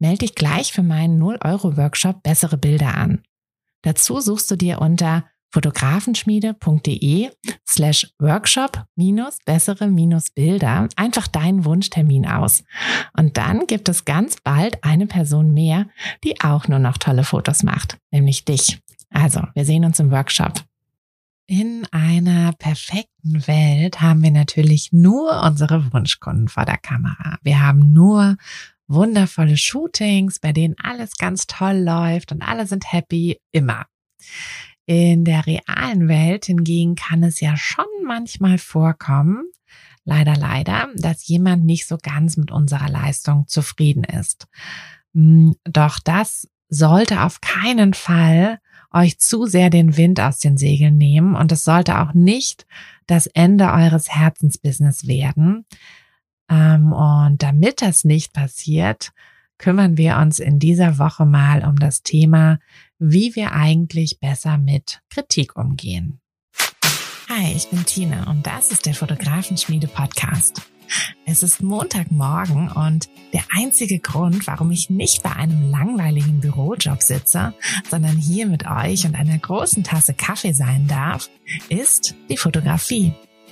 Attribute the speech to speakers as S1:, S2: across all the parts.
S1: Melde dich gleich für meinen 0-Euro-Workshop Bessere Bilder an. Dazu suchst du dir unter fotografenschmiede.de slash workshop minus bessere minus Bilder einfach deinen Wunschtermin aus. Und dann gibt es ganz bald eine Person mehr, die auch nur noch tolle Fotos macht, nämlich dich. Also, wir sehen uns im Workshop. In einer perfekten Welt haben wir natürlich nur unsere Wunschkunden vor der Kamera. Wir haben nur wundervolle Shootings, bei denen alles ganz toll läuft und alle sind happy, immer. In der realen Welt hingegen kann es ja schon manchmal vorkommen, leider, leider, dass jemand nicht so ganz mit unserer Leistung zufrieden ist. Hm, doch das sollte auf keinen Fall euch zu sehr den Wind aus den Segeln nehmen und es sollte auch nicht das Ende eures Herzensbusiness werden. Ähm, und damit das nicht passiert, kümmern wir uns in dieser Woche mal um das Thema, wie wir eigentlich besser mit Kritik umgehen. Hi, ich bin Tina und das ist der Fotografenschmiede Podcast. Es ist Montagmorgen und der einzige Grund, warum ich nicht bei einem langweiligen Bürojob sitze, sondern hier mit euch und einer großen Tasse Kaffee sein darf, ist die Fotografie.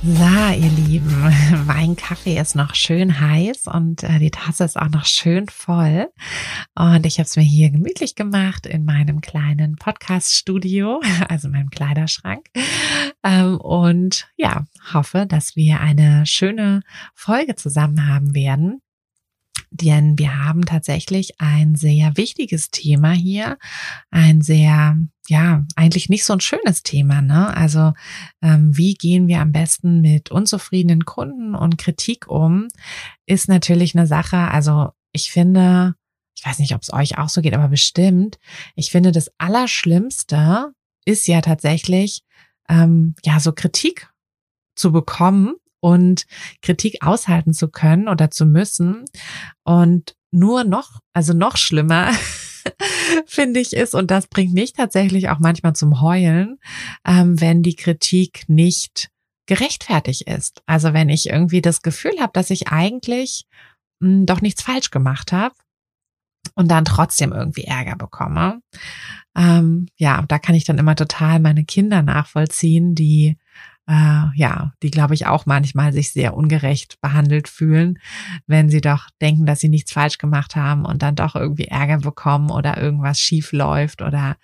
S1: So, ihr Lieben, mein Kaffee ist noch schön heiß und äh, die Tasse ist auch noch schön voll. Und ich habe es mir hier gemütlich gemacht in meinem kleinen Podcast-Studio, also meinem Kleiderschrank. Ähm, und ja, hoffe, dass wir eine schöne Folge zusammen haben werden. Denn wir haben tatsächlich ein sehr wichtiges Thema hier, ein sehr, ja, eigentlich nicht so ein schönes Thema. Ne? Also ähm, wie gehen wir am besten mit unzufriedenen Kunden und Kritik um, ist natürlich eine Sache. Also ich finde, ich weiß nicht, ob es euch auch so geht, aber bestimmt, ich finde, das Allerschlimmste ist ja tatsächlich, ähm, ja, so Kritik zu bekommen und Kritik aushalten zu können oder zu müssen. Und nur noch, also noch schlimmer, finde ich ist, und das bringt mich tatsächlich auch manchmal zum Heulen, ähm, wenn die Kritik nicht gerechtfertigt ist. Also wenn ich irgendwie das Gefühl habe, dass ich eigentlich mh, hm, doch nichts falsch gemacht habe und dann trotzdem irgendwie Ärger bekomme. Ähm, ja, da kann ich dann immer total meine Kinder nachvollziehen, die äh, ja, die glaube ich auch manchmal sich sehr ungerecht behandelt fühlen, wenn sie doch denken, dass sie nichts falsch gemacht haben und dann doch irgendwie Ärger bekommen oder irgendwas schief läuft oder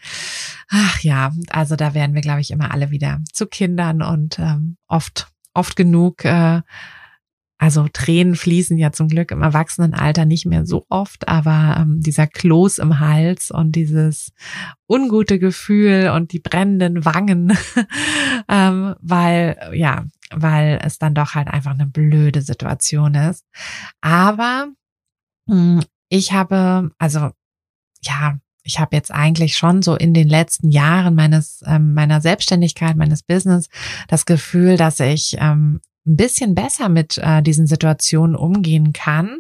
S1: ach ja, also da werden wir glaube ich immer alle wieder zu Kindern und ähm, oft oft genug äh, also Tränen fließen ja zum Glück im Erwachsenenalter nicht mehr so oft, aber ähm, dieser Kloß im Hals und dieses ungute Gefühl und die brennenden Wangen, ähm, weil ja, weil es dann doch halt einfach eine blöde Situation ist. Aber mh, hm, ich habe, also ja, ich habe jetzt eigentlich schon so in den letzten Jahren meines ähm, meiner Selbstständigkeit, meines Business das Gefühl, dass ich ähm, ein bisschen besser mit äh, diesen Situationen umgehen kann,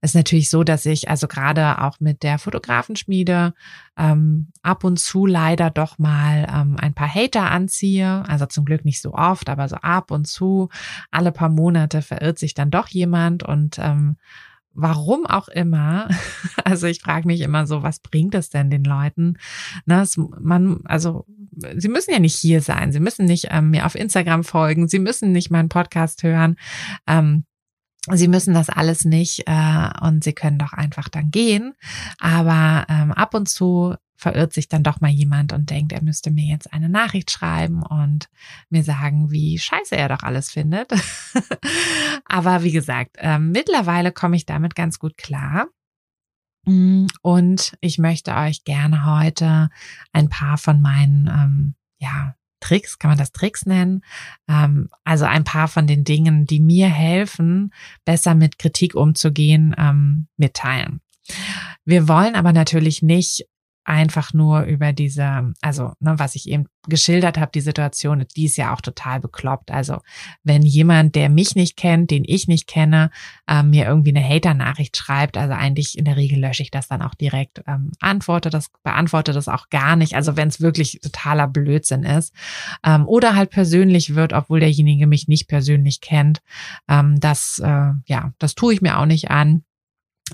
S1: ist natürlich so, dass ich also gerade auch mit der Fotografenschmiede ähm, ab und zu leider doch mal ähm, ein paar Hater anziehe. Also zum Glück nicht so oft, aber so ab und zu, alle paar Monate verirrt sich dann doch jemand und ähm, warum auch immer, also ich frage mich immer so, was bringt es denn den Leuten? Na, es, man, also sie müssen ja nicht hier sein, sie müssen nicht ähm, mir auf Instagram folgen, sie müssen nicht meinen Podcast hören. Ähm, Sie müssen das alles nicht äh, und Sie können doch einfach dann gehen. Aber ähm, ab und zu verirrt sich dann doch mal jemand und denkt, er müsste mir jetzt eine Nachricht schreiben und mir sagen, wie scheiße er doch alles findet. Aber wie gesagt, äh, mittlerweile komme ich damit ganz gut klar. Mm, und ich möchte euch gerne heute ein paar von meinen, ähm, ja, Tricks, kann man das Tricks nennen? Ähm, also ein paar von den Dingen, die mir helfen, besser mit Kritik umzugehen, ähm, mitteilen. Wir wollen aber natürlich nicht einfach nur über diese, also ne, was ich eben geschildert habe, die Situation, die ist ja auch total bekloppt. Also wenn jemand, der mich nicht kennt, den ich nicht kenne, äh, mir irgendwie eine Hater-Nachricht schreibt, also eigentlich in der Regel lösche ich das dann auch direkt, ähm, antworte das, beantworte das auch gar nicht. Also wenn es wirklich totaler Blödsinn ist ähm, oder halt persönlich wird, obwohl derjenige mich nicht persönlich kennt, ähm, das äh, ja, das tue ich mir auch nicht an.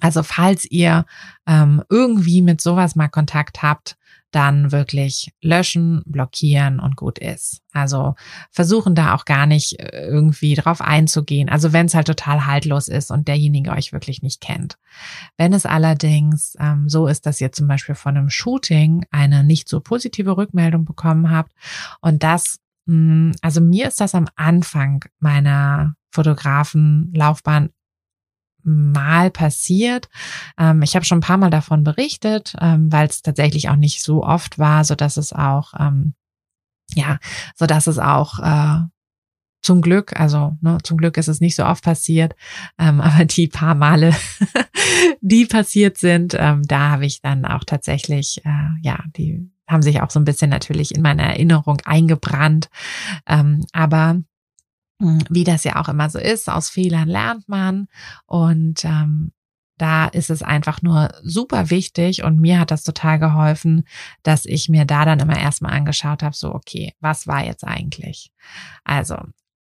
S1: Also falls ihr ähm, irgendwie mit sowas mal Kontakt habt, dann wirklich löschen, blockieren und gut ist. Also versuchen da auch gar nicht äh, irgendwie drauf einzugehen. Also wenn es halt total haltlos ist und derjenige euch wirklich nicht kennt. Wenn es allerdings ähm, so ist, dass ihr zum Beispiel von einem Shooting eine nicht so positive Rückmeldung bekommen habt und das, mh, hm, also mir ist das am Anfang meiner Fotografenlaufbahn mal passiert. Ähm, ich habe schon ein paar Mal davon berichtet, ähm, weil es tatsächlich auch nicht so oft war, so dass es auch ähm, ja, so dass es auch äh, zum Glück, also ne, zum Glück ist es nicht so oft passiert, ähm, aber die paar Male, die passiert sind, ähm, da habe ich dann auch tatsächlich, äh, ja, die haben sich auch so ein bisschen natürlich in meine Erinnerung eingebrannt. Ähm, aber wie das ja auch immer so ist, aus Fehlern lernt man und ähm, da ist es einfach nur super wichtig und mir hat das total geholfen, dass ich mir da dann immer erstmal angeschaut habe, so okay, was war jetzt eigentlich? Also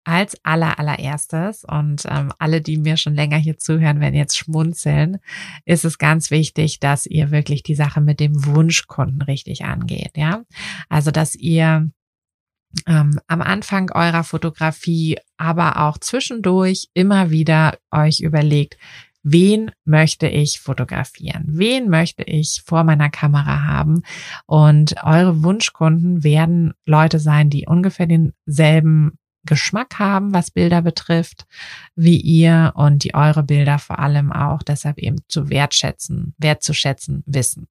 S1: als aller allererstes und ähm, alle, die mir schon länger hier zuhören, werden jetzt schmunzeln, ist es ganz wichtig, dass ihr wirklich die Sache mit dem Wunschkunden richtig angeht, ja? Also, dass ihr ähm, am Anfang eurer Fotografie, aber auch zwischendurch immer wieder euch überlegt, wen möchte ich fotografieren? Wen möchte ich vor meiner Kamera haben? Und eure Wunschkunden werden Leute sein, die ungefähr denselben Geschmack haben, was Bilder betrifft, wie ihr und die eure Bilder vor allem auch deshalb eben zu wertschätzen, wertzuschätzen wissen.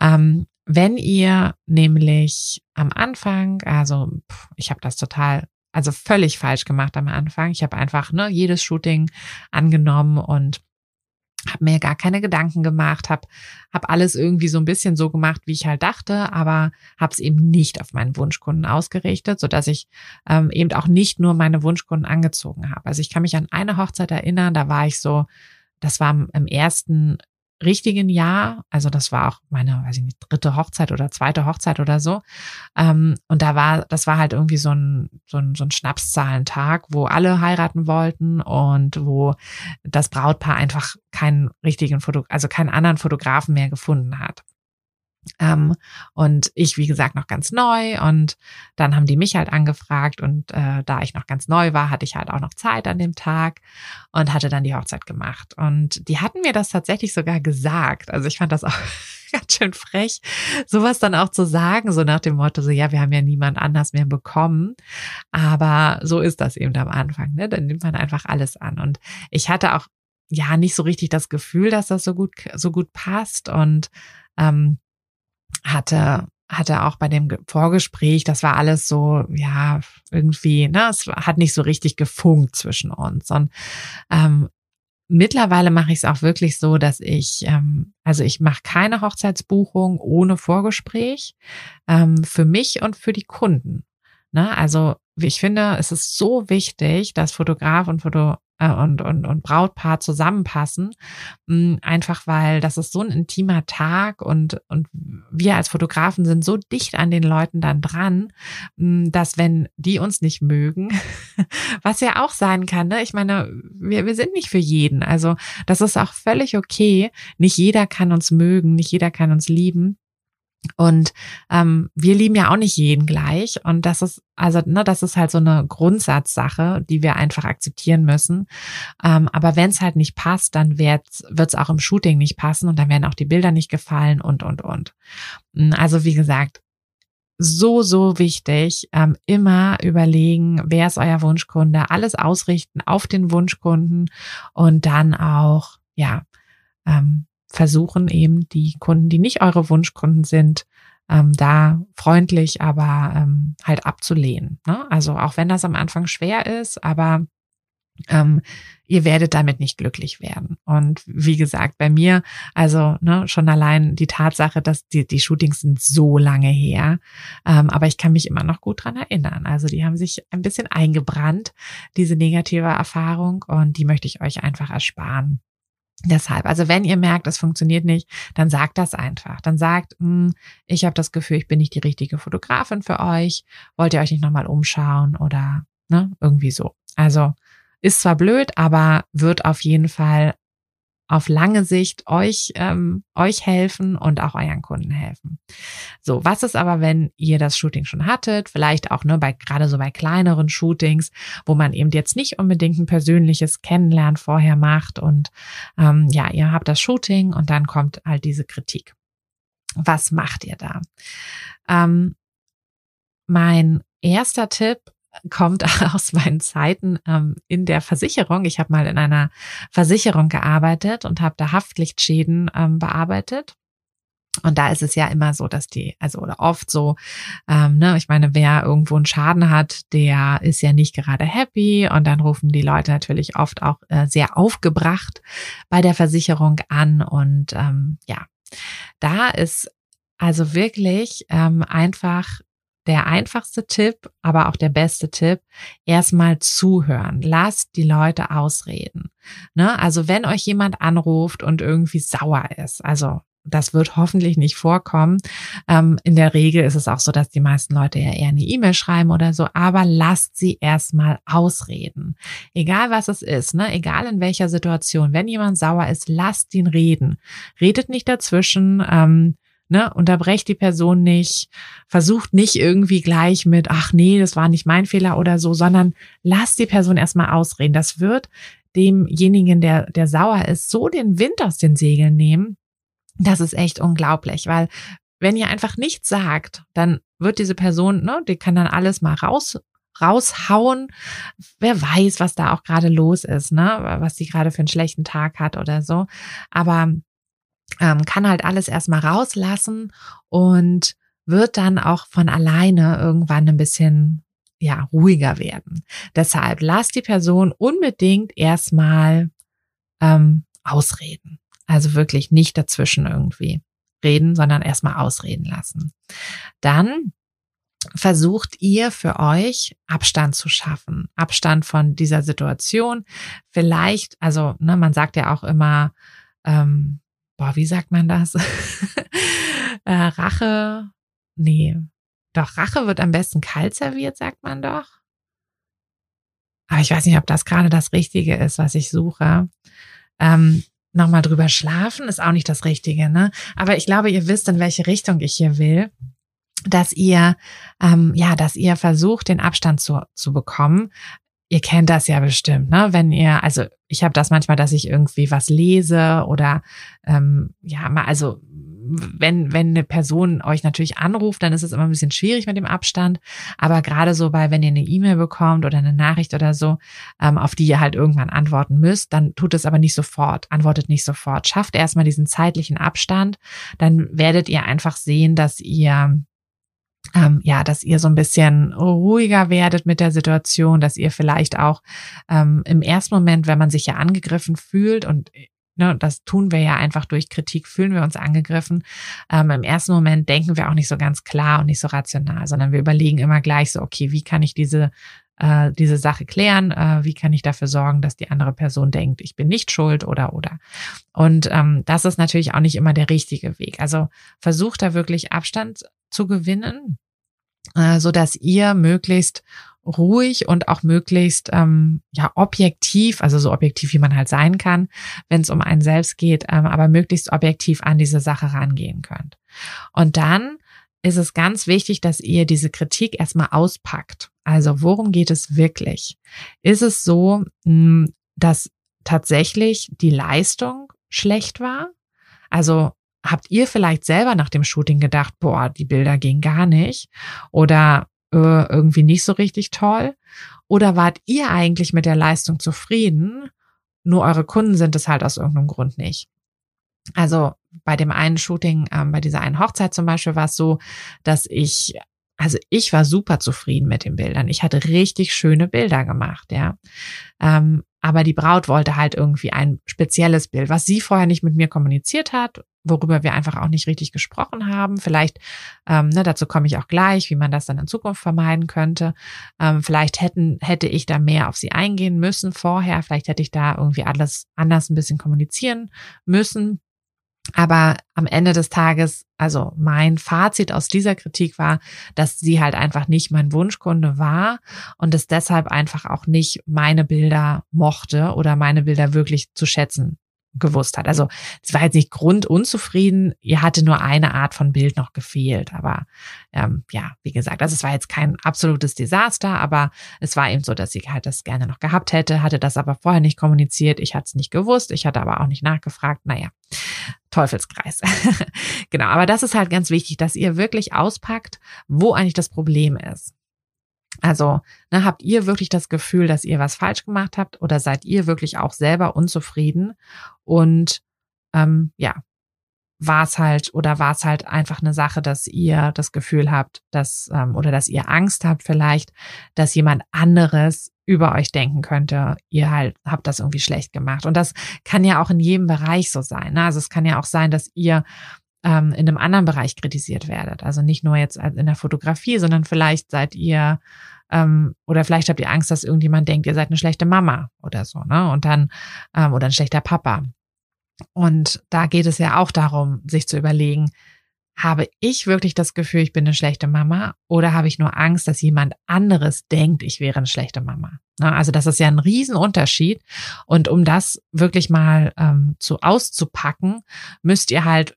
S1: Ähm, wenn ihr nämlich am Anfang, also ich habe das total, also völlig falsch gemacht am Anfang. Ich habe einfach ne, jedes Shooting angenommen und habe mir gar keine Gedanken gemacht, habe hab alles irgendwie so ein bisschen so gemacht, wie ich halt dachte, aber habe es eben nicht auf meinen Wunschkunden ausgerichtet, so dass ich ähm, eben auch nicht nur meine Wunschkunden angezogen habe. Also ich kann mich an eine Hochzeit erinnern, da war ich so, das war im ersten richtigen Jahr, also das war auch meine, weiß ich nicht, dritte Hochzeit oder zweite Hochzeit oder so. Ähm, und da war, das war halt irgendwie so ein, so ein, so ein Schnapszahlentag, wo alle heiraten wollten und wo das Brautpaar einfach keinen richtigen Foto, also keinen anderen Fotografen mehr gefunden hat. Ähm, und ich, wie gesagt, noch ganz neu. Und dann haben die mich halt angefragt. Und äh, da ich noch ganz neu war, hatte ich halt auch noch Zeit an dem Tag und hatte dann die Hochzeit gemacht. Und die hatten mir das tatsächlich sogar gesagt. Also ich fand das auch ganz schön frech, sowas dann auch zu sagen, so nach dem Motto, so ja, wir haben ja niemand anders mehr bekommen. Aber so ist das eben am Anfang, ne? Dann nimmt man einfach alles an. Und ich hatte auch ja nicht so richtig das Gefühl, dass das so gut, so gut passt. Und ähm, hatte hatte auch bei dem Vorgespräch, das war alles so, ja, irgendwie, ne, es hat nicht so richtig gefunkt zwischen uns. Und ähm, mittlerweile mache ich es auch wirklich so, dass ich, ähm, also ich mache keine Hochzeitsbuchung ohne Vorgespräch ähm, für mich und für die Kunden. Ne? Also ich finde, es ist so wichtig, dass Fotograf und Foto äh, und, und, und Brautpaar zusammenpassen. Hm, einfach weil das ist so ein intimer Tag und, und wir als Fotografen sind so dicht an den Leuten dann dran, hm, dass wenn die uns nicht mögen, was ja auch sein kann, ne? ich meine, wir, wir sind nicht für jeden. Also das ist auch völlig okay. Nicht jeder kann uns mögen, nicht jeder kann uns lieben. Und ähm, wir lieben ja auch nicht jeden gleich. Und das ist, also, ne, das ist halt so eine Grundsatzsache, die wir einfach akzeptieren müssen. Ähm, aber wenn es halt nicht passt, dann wird es auch im Shooting nicht passen und dann werden auch die Bilder nicht gefallen und, und, und. Hm, also, wie gesagt, so, so wichtig. Ähm, immer überlegen, wer ist euer Wunschkunde, alles ausrichten auf den Wunschkunden und dann auch, ja, ähm, versuchen eben die Kunden, die nicht eure Wunschkunden sind, ähm, da freundlich, aber ähm, halt abzulehnen. Ne? Also auch wenn das am Anfang schwer ist, aber ähm, ihr werdet damit nicht glücklich werden. Und wie gesagt, bei mir, also ne, schon allein die Tatsache, dass die, die Shootings sind so lange her, ähm, aber ich kann mich immer noch gut dran erinnern. Also die haben sich ein bisschen eingebrannt, diese negative Erfahrung, und die möchte ich euch einfach ersparen. Deshalb, also wenn ihr merkt, es funktioniert nicht, dann sagt das einfach. Dann sagt, hm, ich habe das Gefühl, ich bin nicht die richtige Fotografin für euch. Wollt ihr euch nicht nochmal umschauen oder ne, irgendwie so. Also ist zwar blöd, aber wird auf jeden Fall auf lange Sicht euch, ähm, euch helfen und auch euren Kunden helfen. So, was ist aber, wenn ihr das Shooting schon hattet? Vielleicht auch nur ne, bei, gerade so bei kleineren Shootings, wo man eben jetzt nicht unbedingt ein persönliches Kennenlernen vorher macht und ähm, ja, ihr habt das Shooting und dann kommt halt diese Kritik. Was macht ihr da? Ähm, mein erster Tipp kommt aus meinen Zeiten ähm, in der Versicherung. Ich habe mal in einer Versicherung gearbeitet und habe da Haftlichtschäden ähm, bearbeitet. Und da ist es ja immer so, dass die, also oder oft so, ähm, ne, ich meine, wer irgendwo einen Schaden hat, der ist ja nicht gerade happy und dann rufen die Leute natürlich oft auch äh, sehr aufgebracht bei der Versicherung an und ähm, ja, da ist also wirklich ähm, einfach der einfachste Tipp, aber auch der beste Tipp, erstmal zuhören. Lasst die Leute ausreden. Ne? Also wenn euch jemand anruft und irgendwie sauer ist, also das wird hoffentlich nicht vorkommen. Ähm, in der Regel ist es auch so, dass die meisten Leute ja eher eine E-Mail schreiben oder so, aber lasst sie erstmal ausreden. Egal was es ist, ne? egal in welcher Situation, wenn jemand sauer ist, lasst ihn reden. Redet nicht dazwischen. Ähm, ne, unterbrecht die Person nicht, versucht nicht irgendwie gleich mit, ach nee, das war nicht mein Fehler oder so, sondern lasst die Person erstmal ausreden. Das wird demjenigen, der, der sauer ist, so den Wind aus den Segeln nehmen. Das ist echt unglaublich, weil wenn ihr einfach nichts sagt, dann wird diese Person, ne, die kann dann alles mal raus raushauen. Wer weiß, was da auch gerade los ist, ne? Was sie gerade für einen schlechten Tag hat oder so. Aber ähm, kann halt alles erstmal rauslassen und wird dann auch von alleine irgendwann ein bisschen ja ruhiger werden. Deshalb lasst die Person unbedingt erstmal ähm, ausreden. Also wirklich nicht dazwischen irgendwie reden, sondern erstmal ausreden lassen. Dann versucht ihr für euch Abstand zu schaffen. Abstand von dieser Situation. Vielleicht, also ne, man sagt ja auch immer, ähm, boah, wie sagt man das? äh, Rache, nee, doch, Rache wird am besten kalt serviert, sagt man doch. Aber ich weiß nicht, ob das gerade das Richtige ist, was ich suche. Ähm, Nochmal drüber schlafen ist auch nicht das Richtige, ne? Aber ich glaube, ihr wisst, in welche Richtung ich hier will dass ihr ähm, ja, dass ihr versucht, den Abstand zu, zu bekommen. Ihr kennt das ja bestimmt, ne? Wenn ihr, also ich habe das manchmal, dass ich irgendwie was lese oder ähm, ja, mal, also wenn, wenn eine Person euch natürlich anruft, dann ist es immer ein bisschen schwierig mit dem Abstand. Aber gerade so bei, wenn ihr eine E-Mail bekommt oder eine Nachricht oder so, ähm, auf die ihr halt irgendwann antworten müsst, dann tut es aber nicht sofort, antwortet nicht sofort. Schafft erstmal diesen zeitlichen Abstand, dann werdet ihr einfach sehen, dass ihr ähm, ja, dass ihr so ein bisschen ruhiger werdet mit der Situation, dass ihr vielleicht auch ähm, im ersten Moment, wenn man sich ja angegriffen fühlt und ne, das tun wir ja einfach durch Kritik, fühlen wir uns angegriffen. Ähm, Im ersten Moment denken wir auch nicht so ganz klar und nicht so rational, sondern wir überlegen immer gleich so, okay, wie kann ich diese äh, diese Sache klären, äh, wie kann ich dafür sorgen, dass die andere Person denkt, ich bin nicht schuld oder oder. Und ähm, das ist natürlich auch nicht immer der richtige Weg. Also versucht da wirklich Abstand zu gewinnen, äh, so dass ihr möglichst ruhig und auch möglichst ähm, ja objektiv, also so objektiv wie man halt sein kann, wenn es um einen selbst geht, ähm, aber möglichst objektiv an diese Sache rangehen könnt. Und dann ist es ganz wichtig, dass ihr diese Kritik erstmal auspackt. Also worum geht es wirklich? Ist es so, hm, dass tatsächlich die Leistung schlecht war? Also habt ihr vielleicht selber nach dem Shooting gedacht, boah, die Bilder gehen gar nicht oder äh, irgendwie nicht so richtig toll? Oder wart ihr eigentlich mit der Leistung zufrieden? Nur eure Kunden sind es halt aus irgendeinem Grund nicht. Also bei dem einen Shooting, ähm, bei dieser einen Hochzeit zum Beispiel, war es so, dass ich, also ich war super zufrieden mit den Bildern. Ich hatte richtig schöne Bilder gemacht, ja. Ähm, aber die Braut wollte halt irgendwie ein spezielles Bild, was sie vorher nicht mit mir kommuniziert hat, worüber wir einfach auch nicht richtig gesprochen haben. Vielleicht, ähm, ne, dazu komme ich auch gleich, wie man das dann in Zukunft vermeiden könnte. Ähm, vielleicht hätten, hätte ich da mehr auf sie eingehen müssen vorher. Vielleicht hätte ich da irgendwie alles anders ein bisschen kommunizieren müssen. Aber am Ende des Tages, also mein Fazit aus dieser Kritik war, dass sie halt einfach nicht mein Wunschkunde war und es deshalb einfach auch nicht meine Bilder mochte oder meine Bilder wirklich zu schätzen gewusst hat. Also es war jetzt nicht grundunzufrieden, ihr hatte nur eine Art von Bild noch gefehlt. Aber ähm, ja, wie gesagt, also es war jetzt kein absolutes Desaster, aber es war eben so, dass sie halt das gerne noch gehabt hätte, hatte das aber vorher nicht kommuniziert. Ich hatte es nicht gewusst, ich hatte aber auch nicht nachgefragt. Naja, Teufelskreis. genau, aber das ist halt ganz wichtig, dass ihr wirklich auspackt, wo eigentlich das Problem ist. Also ne, habt ihr wirklich das Gefühl, dass ihr was falsch gemacht habt oder seid ihr wirklich auch selber unzufrieden? Und ähm, ja, war es halt oder war es halt einfach eine Sache, dass ihr das Gefühl habt, dass ähm, oder dass ihr Angst habt vielleicht, dass jemand anderes über euch denken könnte, ihr halt habt das irgendwie schlecht gemacht. Und das kann ja auch in jedem Bereich so sein. Ne? Also es kann ja auch sein, dass ihr ähm, in einem anderen Bereich kritisiert werdet. Also nicht nur jetzt in der Fotografie, sondern vielleicht seid ihr ähm, oder vielleicht habt ihr Angst, dass irgendjemand denkt, ihr seid eine schlechte Mama oder so, ne? Und dann ähm, oder ein schlechter Papa. Und da geht es ja auch darum, sich zu überlegen, habe ich wirklich das Gefühl, ich bin eine schlechte Mama oder habe ich nur Angst, dass jemand anderes denkt, ich wäre eine schlechte Mama? Also das ist ja ein Riesenunterschied. Und um das wirklich mal ähm, zu auszupacken, müsst ihr halt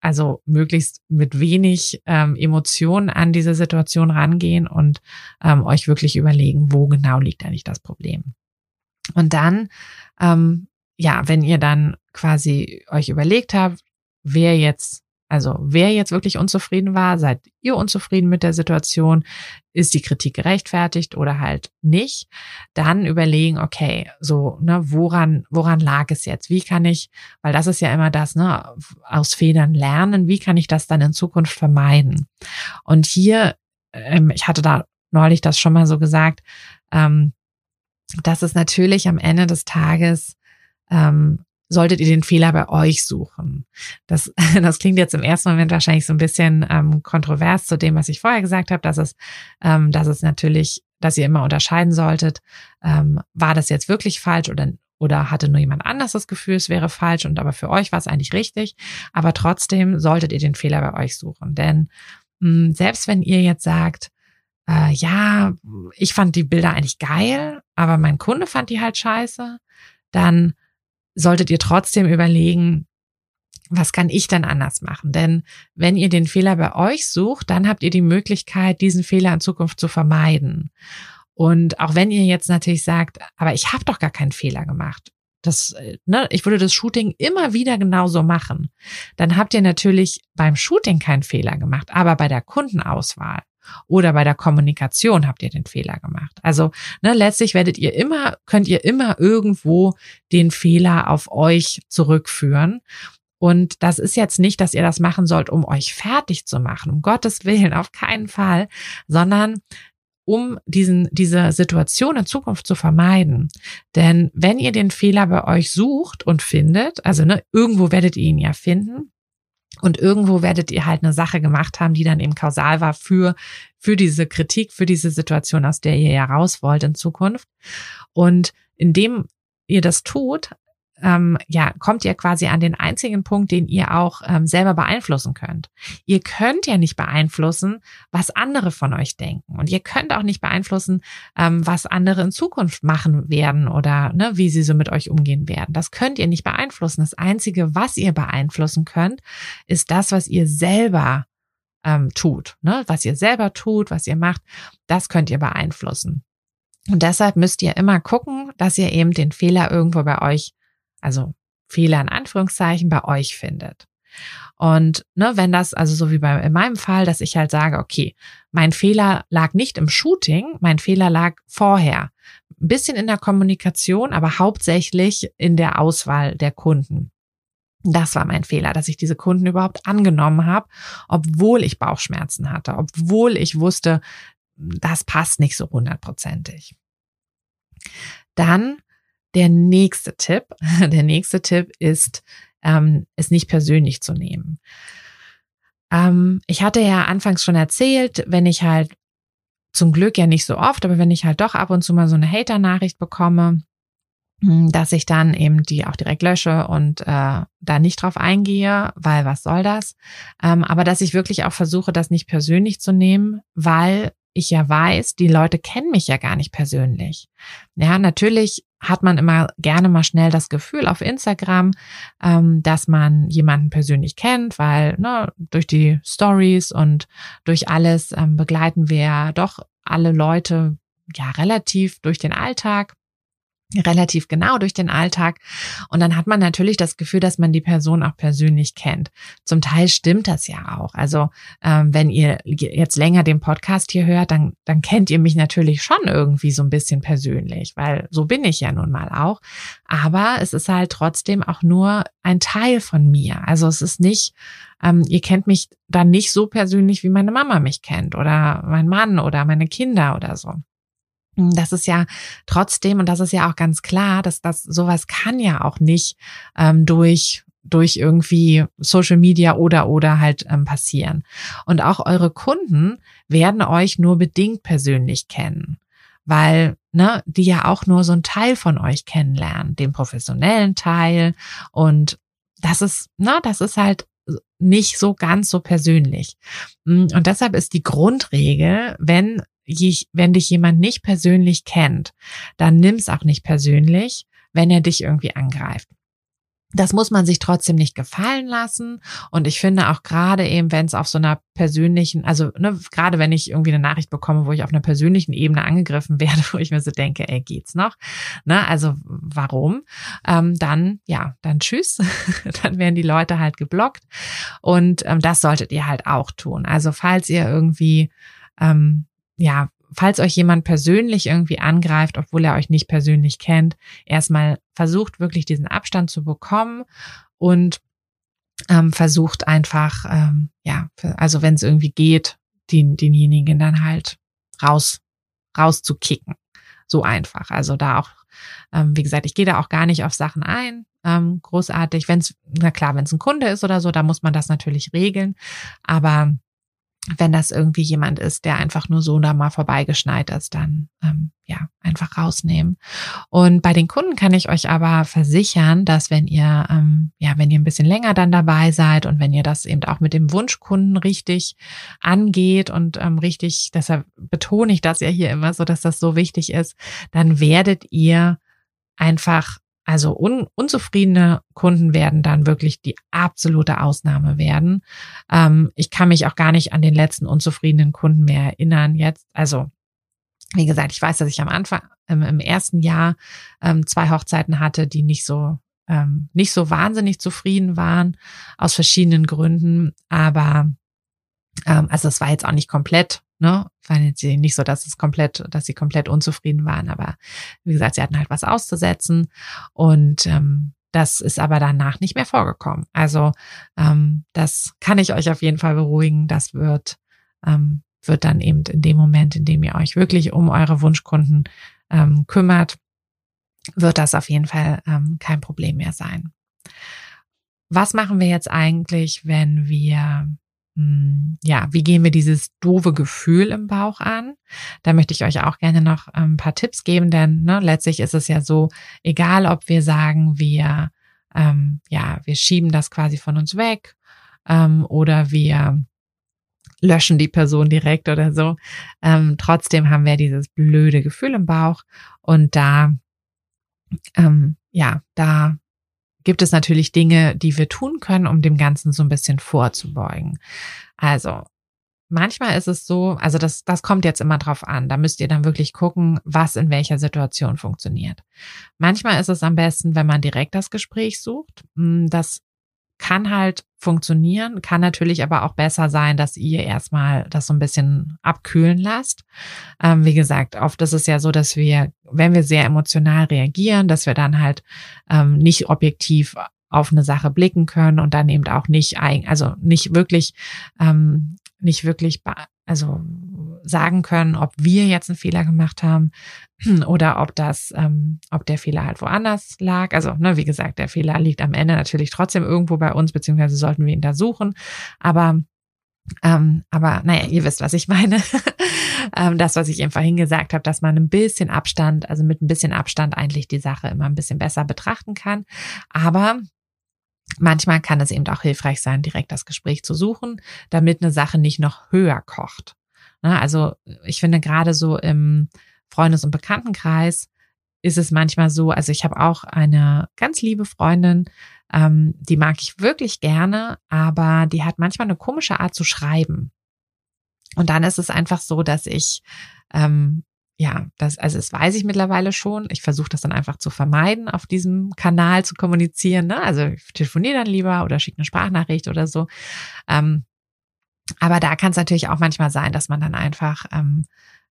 S1: also möglichst mit wenig ähm, Emotionen an diese Situation rangehen und ähm, euch wirklich überlegen, wo genau liegt eigentlich das Problem. Und dann, ähm, ja, wenn ihr dann quasi euch überlegt habt, wer jetzt also wer jetzt wirklich unzufrieden war, seid ihr unzufrieden mit der Situation, ist die Kritik gerechtfertigt oder halt nicht, dann überlegen, okay, so, ne, woran, woran lag es jetzt? Wie kann ich, weil das ist ja immer das, ne, aus Fehlern lernen, wie kann ich das dann in Zukunft vermeiden? Und hier, ähm, ich hatte da neulich das schon mal so gesagt, ähm, dass es natürlich am Ende des Tages ähm, solltet ihr den Fehler bei euch suchen. Das, das klingt jetzt im ersten Moment wahrscheinlich so ein bisschen ähm, kontrovers zu dem, was ich vorher gesagt habe, dass es, ähm, dass es natürlich, dass ihr immer unterscheiden solltet, ähm, war das jetzt wirklich falsch oder oder hatte nur jemand anders das Gefühl, es wäre falsch und aber für euch war es eigentlich richtig. Aber trotzdem solltet ihr den Fehler bei euch suchen. Denn mh, hm, selbst wenn ihr jetzt sagt, äh, ja, ich fand die Bilder eigentlich geil, aber mein Kunde fand die halt scheiße, dann solltet ihr trotzdem überlegen, was kann ich dann anders machen? Denn wenn ihr den Fehler bei euch sucht, dann habt ihr die Möglichkeit, diesen Fehler in Zukunft zu vermeiden. Und auch wenn ihr jetzt natürlich sagt, aber ich habe doch gar keinen Fehler gemacht. Das, ne, ich würde das Shooting immer wieder genauso machen. Dann habt ihr natürlich beim Shooting keinen Fehler gemacht, aber bei der Kundenauswahl oder bei der Kommunikation habt ihr den Fehler gemacht. Also ne, letztlich werdet ihr immer, könnt ihr immer irgendwo den Fehler auf euch zurückführen. Und das ist jetzt nicht, dass ihr das machen sollt, um euch fertig zu machen, um Gottes Willen, auf keinen Fall, sondern um diesen, diese Situation in Zukunft zu vermeiden. Denn wenn ihr den Fehler bei euch sucht und findet, also ne, irgendwo werdet ihr ihn ja finden, und irgendwo werdet ihr halt eine Sache gemacht haben, die dann eben kausal war für, für diese Kritik, für diese Situation, aus der ihr ja raus wollt in Zukunft. Und indem ihr das tut, ähm, ja, kommt ihr quasi an den einzigen Punkt, den ihr auch ähm, selber beeinflussen könnt. Ihr könnt ja nicht beeinflussen, was andere von euch denken. Und ihr könnt auch nicht beeinflussen, ähm, was andere in Zukunft machen werden oder ne, wie sie so mit euch umgehen werden. Das könnt ihr nicht beeinflussen. Das Einzige, was ihr beeinflussen könnt, ist das, was ihr selber ähm, tut. Ne? Was ihr selber tut, was ihr macht, das könnt ihr beeinflussen. Und deshalb müsst ihr immer gucken, dass ihr eben den Fehler irgendwo bei euch also Fehler in Anführungszeichen bei euch findet. Und ne, wenn das, also so wie bei in meinem Fall, dass ich halt sage, okay, mein Fehler lag nicht im Shooting, mein Fehler lag vorher. Ein bisschen in der Kommunikation, aber hauptsächlich in der Auswahl der Kunden. Das war mein Fehler, dass ich diese Kunden überhaupt angenommen habe, obwohl ich Bauchschmerzen hatte, obwohl ich wusste, das passt nicht so hundertprozentig. Dann der nächste Tipp, der nächste Tipp ist, ähm, es nicht persönlich zu nehmen. Ähm, ich hatte ja anfangs schon erzählt, wenn ich halt zum Glück ja nicht so oft, aber wenn ich halt doch ab und zu mal so eine Hater-Nachricht bekomme, hm, dass ich dann eben die auch direkt lösche und äh, da nicht drauf eingehe, weil was soll das? Ähm, aber dass ich wirklich auch versuche, das nicht persönlich zu nehmen, weil ich ja weiß, die Leute kennen mich ja gar nicht persönlich. Ja, natürlich hat man immer gerne mal schnell das Gefühl auf Instagram, ähm, dass man jemanden persönlich kennt, weil ne, durch die Stories und durch alles ähm, begleiten wir doch alle Leute ja relativ durch den Alltag relativ genau durch den Alltag. Und dann hat man natürlich das Gefühl, dass man die Person auch persönlich kennt. Zum Teil stimmt das ja auch. Also ähm, wenn ihr jetzt länger den Podcast hier hört, dann, dann kennt ihr mich natürlich schon irgendwie so ein bisschen persönlich, weil so bin ich ja nun mal auch. Aber es ist halt trotzdem auch nur ein Teil von mir. Also es ist nicht, ähm, ihr kennt mich dann nicht so persönlich, wie meine Mama mich kennt oder mein Mann oder meine Kinder oder so. Das ist ja trotzdem, und das ist ja auch ganz klar, dass das sowas kann ja auch nicht ähm, durch durch irgendwie Social Media oder oder halt ähm, passieren. Und auch eure Kunden werden euch nur bedingt persönlich kennen, weil ne, die ja auch nur so einen Teil von euch kennenlernen, den professionellen Teil. Und das ist, ne, das ist halt nicht so ganz so persönlich. Und deshalb ist die Grundregel, wenn wenn dich jemand nicht persönlich kennt, dann nimm's auch nicht persönlich, wenn er dich irgendwie angreift. Das muss man sich trotzdem nicht gefallen lassen. Und ich finde auch gerade eben, wenn es auf so einer persönlichen, also ne, gerade wenn ich irgendwie eine Nachricht bekomme, wo ich auf einer persönlichen Ebene angegriffen werde, wo ich mir so denke, ey, geht's noch? Ne, also warum? Ähm, dann, ja, dann tschüss. dann werden die Leute halt geblockt. Und ähm, das solltet ihr halt auch tun. Also falls ihr irgendwie ähm, ja, falls euch jemand persönlich irgendwie angreift, obwohl er euch nicht persönlich kennt, erstmal versucht wirklich diesen Abstand zu bekommen und ähm, versucht einfach, ähm, ja, also wenn es irgendwie geht, den, denjenigen dann halt raus, rauszukicken. So einfach. Also da auch, ähm, wie gesagt, ich gehe da auch gar nicht auf Sachen ein. Ähm, großartig. Wenn es, na klar, wenn es ein Kunde ist oder so, da muss man das natürlich regeln. Aber wenn das irgendwie jemand ist, der einfach nur so da mal vorbeigeschneit ist, dann ähm, ja einfach rausnehmen. Und bei den Kunden kann ich euch aber versichern, dass wenn ihr ähm, ja wenn ihr ein bisschen länger dann dabei seid und wenn ihr das eben auch mit dem Wunschkunden richtig angeht und ähm, richtig, deshalb betone ich das ja hier immer so, dass das so wichtig ist, dann werdet ihr einfach also un unzufriedene Kunden werden dann wirklich die absolute Ausnahme werden. Ähm, ich kann mich auch gar nicht an den letzten unzufriedenen Kunden mehr erinnern jetzt. Also wie gesagt, ich weiß, dass ich am Anfang ähm, im ersten Jahr ähm, zwei Hochzeiten hatte, die nicht so ähm, nicht so wahnsinnig zufrieden waren aus verschiedenen Gründen. Aber ähm, also es war jetzt auch nicht komplett Ne? War jetzt nicht so, dass es komplett, dass sie komplett unzufrieden waren, aber wie gesagt, sie hatten halt was auszusetzen und ähm, das ist aber danach nicht mehr vorgekommen. Also ähm, das kann ich euch auf jeden Fall beruhigen. Das wird ähm, wird dann eben in dem Moment, in dem ihr euch wirklich um eure Wunschkunden ähm, kümmert, wird das auf jeden Fall ähm, kein Problem mehr sein. Was machen wir jetzt eigentlich, wenn wir ja, wie gehen wir dieses doofe Gefühl im Bauch an? Da möchte ich euch auch gerne noch ein paar Tipps geben, denn ne, letztlich ist es ja so, egal ob wir sagen, wir ähm, ja, wir schieben das quasi von uns weg ähm, oder wir löschen die Person direkt oder so. Ähm, trotzdem haben wir dieses blöde Gefühl im Bauch und da, ähm, ja, da gibt es natürlich Dinge, die wir tun können, um dem Ganzen so ein bisschen vorzubeugen. Also manchmal ist es so, also das, das kommt jetzt immer drauf an. Da müsst ihr dann wirklich gucken, was in welcher Situation funktioniert. Manchmal ist es am besten, wenn man direkt das Gespräch sucht. Hm, das kann halt funktionieren, kann natürlich aber auch besser sein, dass ihr erstmal das so ein bisschen abkühlen lasst. Ähm, wie gesagt, oft ist es ja so, dass wir, wenn wir sehr emotional reagieren, dass wir dann halt ähm, nicht objektiv auf eine Sache blicken können und dann eben auch nicht, also nicht wirklich, ähm, nicht wirklich, also sagen können, ob wir jetzt einen Fehler gemacht haben oder ob das, ähm, ob der Fehler halt woanders lag. Also, ne, wie gesagt, der Fehler liegt am Ende natürlich trotzdem irgendwo bei uns, beziehungsweise sollten wir ihn da suchen. Aber ähm, aber naja, ihr wisst, was ich meine. ähm, das, was ich eben vorhin gesagt habe, dass man ein bisschen Abstand, also mit ein bisschen Abstand eigentlich die Sache immer ein bisschen besser betrachten kann. Aber manchmal kann es eben auch hilfreich sein, direkt das Gespräch zu suchen, damit eine Sache nicht noch höher kocht. Ne, also ich finde gerade so im Freundes- und Bekanntenkreis ist es manchmal so, also ich habe auch eine ganz liebe Freundin, ähm, die mag ich wirklich gerne, aber die hat manchmal eine komische Art zu schreiben. Und dann ist es einfach so, dass ich, ähm, ja, das, also das weiß ich mittlerweile schon. Ich versuche das dann einfach zu vermeiden, auf diesem Kanal zu kommunizieren. Ne? Also ich telefoniere dann lieber oder schicke eine Sprachnachricht oder so. Ähm, aber da kann es natürlich auch manchmal sein, dass man dann einfach, ähm,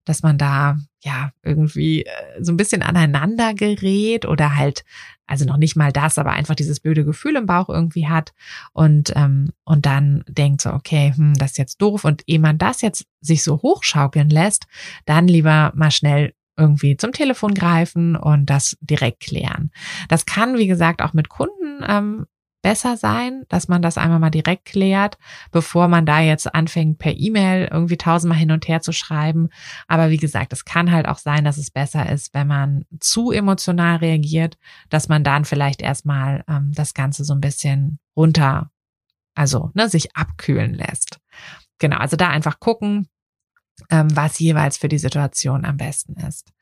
S1: dass man da ja irgendwie äh, so ein bisschen aneinander gerät oder halt, also noch nicht mal das, aber einfach dieses blöde Gefühl im Bauch irgendwie hat und ähm, und dann denkt so, okay, hm, das ist jetzt doof und ehe man das jetzt sich so hochschaukeln lässt, dann lieber mal schnell irgendwie zum Telefon greifen und das direkt klären. Das kann, wie gesagt, auch mit Kunden ähm, besser sein, dass man das einmal mal direkt klärt, bevor man da jetzt anfängt, per E-Mail irgendwie tausendmal hin und her zu schreiben. Aber wie gesagt, es kann halt auch sein, dass es besser ist, wenn man zu emotional reagiert, dass man dann vielleicht erstmal ähm, das Ganze so ein bisschen runter, also ne, sich abkühlen lässt. Genau, also da einfach gucken, was jeweils für die Situation am besten ist.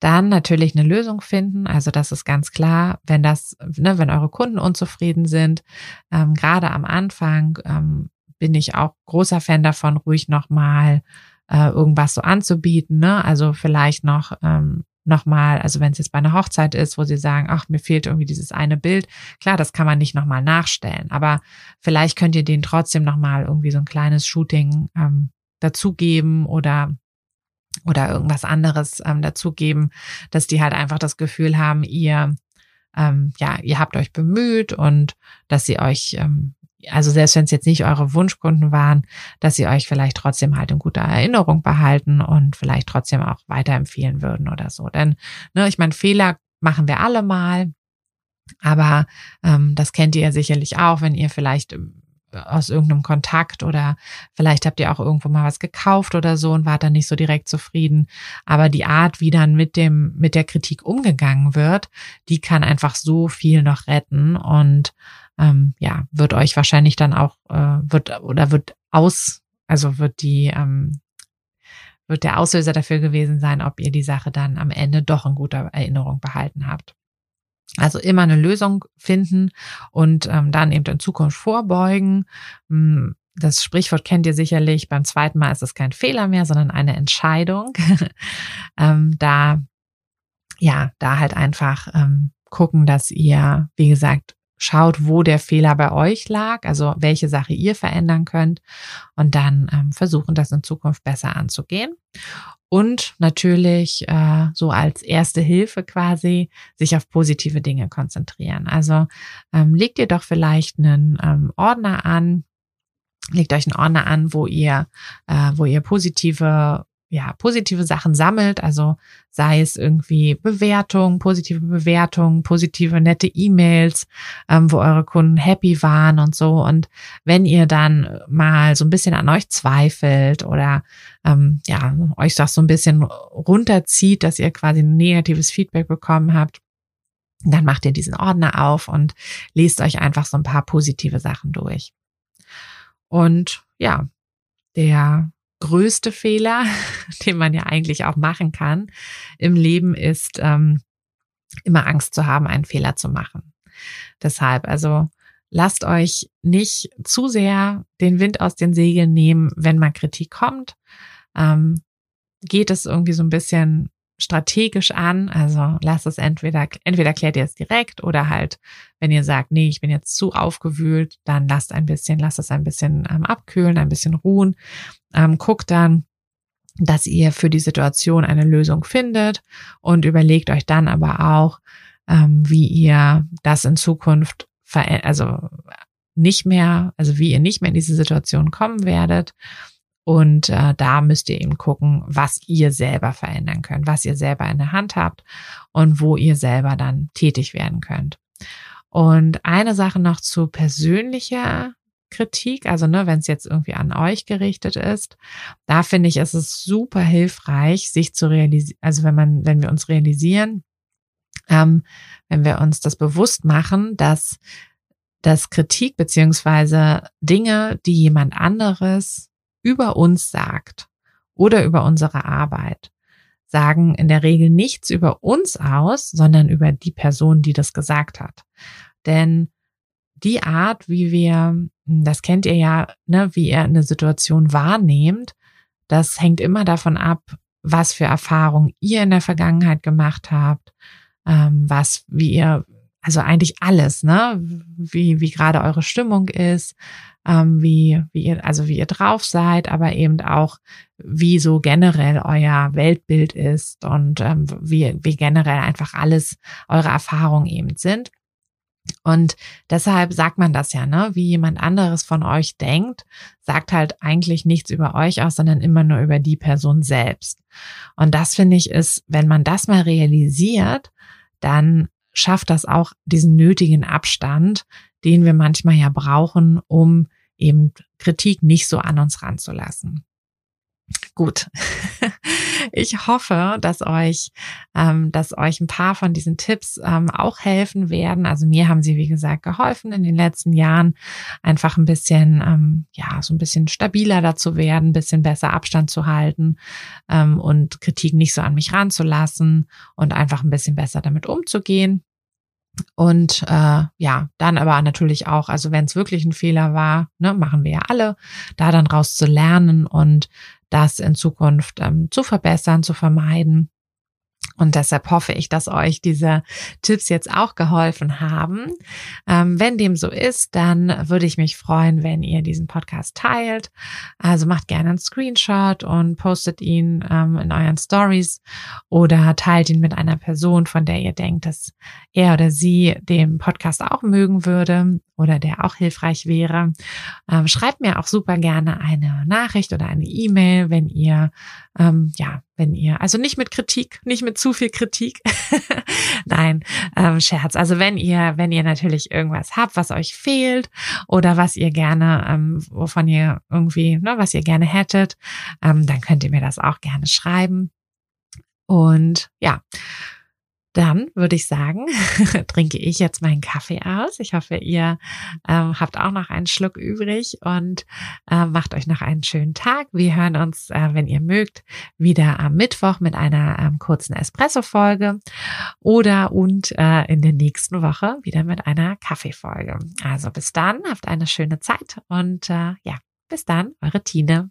S1: Dann natürlich eine Lösung finden. Also das ist ganz klar, wenn das, ne, wenn eure Kunden unzufrieden sind, ähm, gerade am Anfang ähm, bin ich auch großer Fan davon, ruhig nochmal äh, irgendwas so anzubieten. Ne? Also vielleicht noch ähm, nochmal, also wenn es jetzt bei einer Hochzeit ist, wo sie sagen, ach, mir fehlt irgendwie dieses eine Bild, klar, das kann man nicht nochmal nachstellen, aber vielleicht könnt ihr denen trotzdem nochmal irgendwie so ein kleines Shooting ähm, dazugeben oder oder irgendwas anderes ähm, dazugeben, dass die halt einfach das Gefühl haben, ihr ähm, ja, ihr habt euch bemüht und dass sie euch, ähm, also selbst wenn es jetzt nicht eure Wunschkunden waren, dass sie euch vielleicht trotzdem halt in guter Erinnerung behalten und vielleicht trotzdem auch weiterempfehlen würden oder so. Denn, ne, ich meine, Fehler machen wir alle mal, aber ähm, das kennt ihr sicherlich auch, wenn ihr vielleicht aus irgendeinem Kontakt oder vielleicht habt ihr auch irgendwo mal was gekauft oder so und wart dann nicht so direkt zufrieden. Aber die Art, wie dann mit dem, mit der Kritik umgegangen wird, die kann einfach so viel noch retten und ähm, ja, wird euch wahrscheinlich dann auch, äh, wird oder wird aus, also wird die, ähm, wird der Auslöser dafür gewesen sein, ob ihr die Sache dann am Ende doch in guter Erinnerung behalten habt. Also immer eine Lösung finden und ähm, dann eben in Zukunft vorbeugen. Hm, das Sprichwort kennt ihr sicherlich. Beim zweiten Mal ist es kein Fehler mehr, sondern eine Entscheidung. ähm, da, ja, da halt einfach ähm, gucken, dass ihr, wie gesagt, schaut, wo der Fehler bei euch lag, also welche Sache ihr verändern könnt und dann ähm, versuchen, das in Zukunft besser anzugehen. Und natürlich äh, so als erste Hilfe quasi sich auf positive Dinge konzentrieren. Also ähm, legt ihr doch vielleicht einen ähm, Ordner an, legt euch einen Ordner an, wo ihr, äh, wo ihr positive ja, positive Sachen sammelt, also sei es irgendwie Bewertung, positive Bewertung, positive nette E-Mails, ähm, wo eure Kunden happy waren und so. Und wenn ihr dann mal so ein bisschen an euch zweifelt oder ähm, ja, euch das so ein bisschen runterzieht, dass ihr quasi ein negatives Feedback bekommen habt, dann macht ihr diesen Ordner auf und lest euch einfach so ein paar positive Sachen durch. Und ja, der größte Fehler, den man ja eigentlich auch machen kann im Leben, ist ähm, immer Angst zu haben, einen Fehler zu machen. Deshalb, also lasst euch nicht zu sehr den Wind aus den Segeln nehmen, wenn mal Kritik kommt. Ähm, geht es irgendwie so ein bisschen strategisch an. Also lasst es entweder, entweder klärt ihr es direkt oder halt, wenn ihr sagt, nee, ich bin jetzt zu aufgewühlt, dann lasst ein bisschen, lasst es ein bisschen ähm, abkühlen, ein bisschen ruhen. Ähm, guckt dann, dass ihr für die Situation eine Lösung findet und überlegt euch dann aber auch, ähm, wie ihr das in Zukunft also nicht mehr, also wie ihr nicht mehr in diese Situation kommen werdet und äh, da müsst ihr eben gucken, was ihr selber verändern könnt, was ihr selber in der Hand habt und wo ihr selber dann tätig werden könnt. Und eine Sache noch zu persönlicher Kritik, also ne, wenn es jetzt irgendwie an euch gerichtet ist, da finde ich, ist es super hilfreich, sich zu realisieren, also wenn man, wenn wir uns realisieren, ähm, wenn wir uns das bewusst machen, dass dass Kritik beziehungsweise Dinge, die jemand anderes über uns sagt oder über unsere Arbeit, sagen in der Regel nichts über uns aus, sondern über die Person, die das gesagt hat. Denn die Art, wie wir, das kennt ihr ja, ne, wie ihr eine Situation wahrnehmt, das hängt immer davon ab, was für Erfahrungen ihr in der Vergangenheit gemacht habt, ähm, was, wie ihr, also eigentlich alles, ne, wie, wie gerade eure Stimmung ist, ähm, wie, wie ihr, also wie ihr drauf seid, aber eben auch, wie so generell euer Weltbild ist und ähm, wie, wie generell einfach alles eure Erfahrungen eben sind. Und deshalb sagt man das ja, ne? Wie jemand anderes von euch denkt, sagt halt eigentlich nichts über euch aus, sondern immer nur über die Person selbst. Und das finde ich ist, wenn man das mal realisiert, dann schafft das auch diesen nötigen Abstand, den wir manchmal ja brauchen, um eben Kritik nicht so an uns ranzulassen. Gut. Ich hoffe, dass euch, ähm, dass euch ein paar von diesen Tipps ähm, auch helfen werden. Also mir haben sie, wie gesagt, geholfen in den letzten Jahren, einfach ein bisschen, ähm, ja, so ein bisschen stabiler dazu werden, ein bisschen besser Abstand zu halten ähm, und Kritik nicht so an mich ranzulassen und einfach ein bisschen besser damit umzugehen. Und äh, ja, dann aber natürlich auch, also wenn es wirklich ein Fehler war, ne, machen wir ja alle, da dann raus zu lernen und das in Zukunft ähm, zu verbessern, zu vermeiden. Und deshalb hoffe ich, dass euch diese Tipps jetzt auch geholfen haben. Ähm, wenn dem so ist, dann würde ich mich freuen, wenn ihr diesen Podcast teilt. Also macht gerne einen Screenshot und postet ihn ähm, in euren Stories oder teilt ihn mit einer Person, von der ihr denkt, dass er oder sie den Podcast auch mögen würde oder der auch hilfreich wäre. Ähm, schreibt mir auch super gerne eine Nachricht oder eine E-Mail, wenn ihr ähm, ja wenn ihr, also nicht mit Kritik, nicht mit zu viel Kritik. Nein, ähm, Scherz. Also wenn ihr, wenn ihr natürlich irgendwas habt, was euch fehlt oder was ihr gerne, ähm, wovon ihr irgendwie, ne, was ihr gerne hättet, ähm, dann könnt ihr mir das auch gerne schreiben. Und ja, dann würde ich sagen, trinke ich jetzt meinen Kaffee aus. Ich hoffe, ihr ähm, habt auch noch einen Schluck übrig und äh, macht euch noch einen schönen Tag. Wir hören uns, äh, wenn ihr mögt, wieder am Mittwoch mit einer ähm, kurzen Espresso-Folge oder und äh, in der nächsten Woche wieder mit einer Kaffeefolge. Also bis dann, habt eine schöne Zeit und äh, ja, bis dann, eure Tine.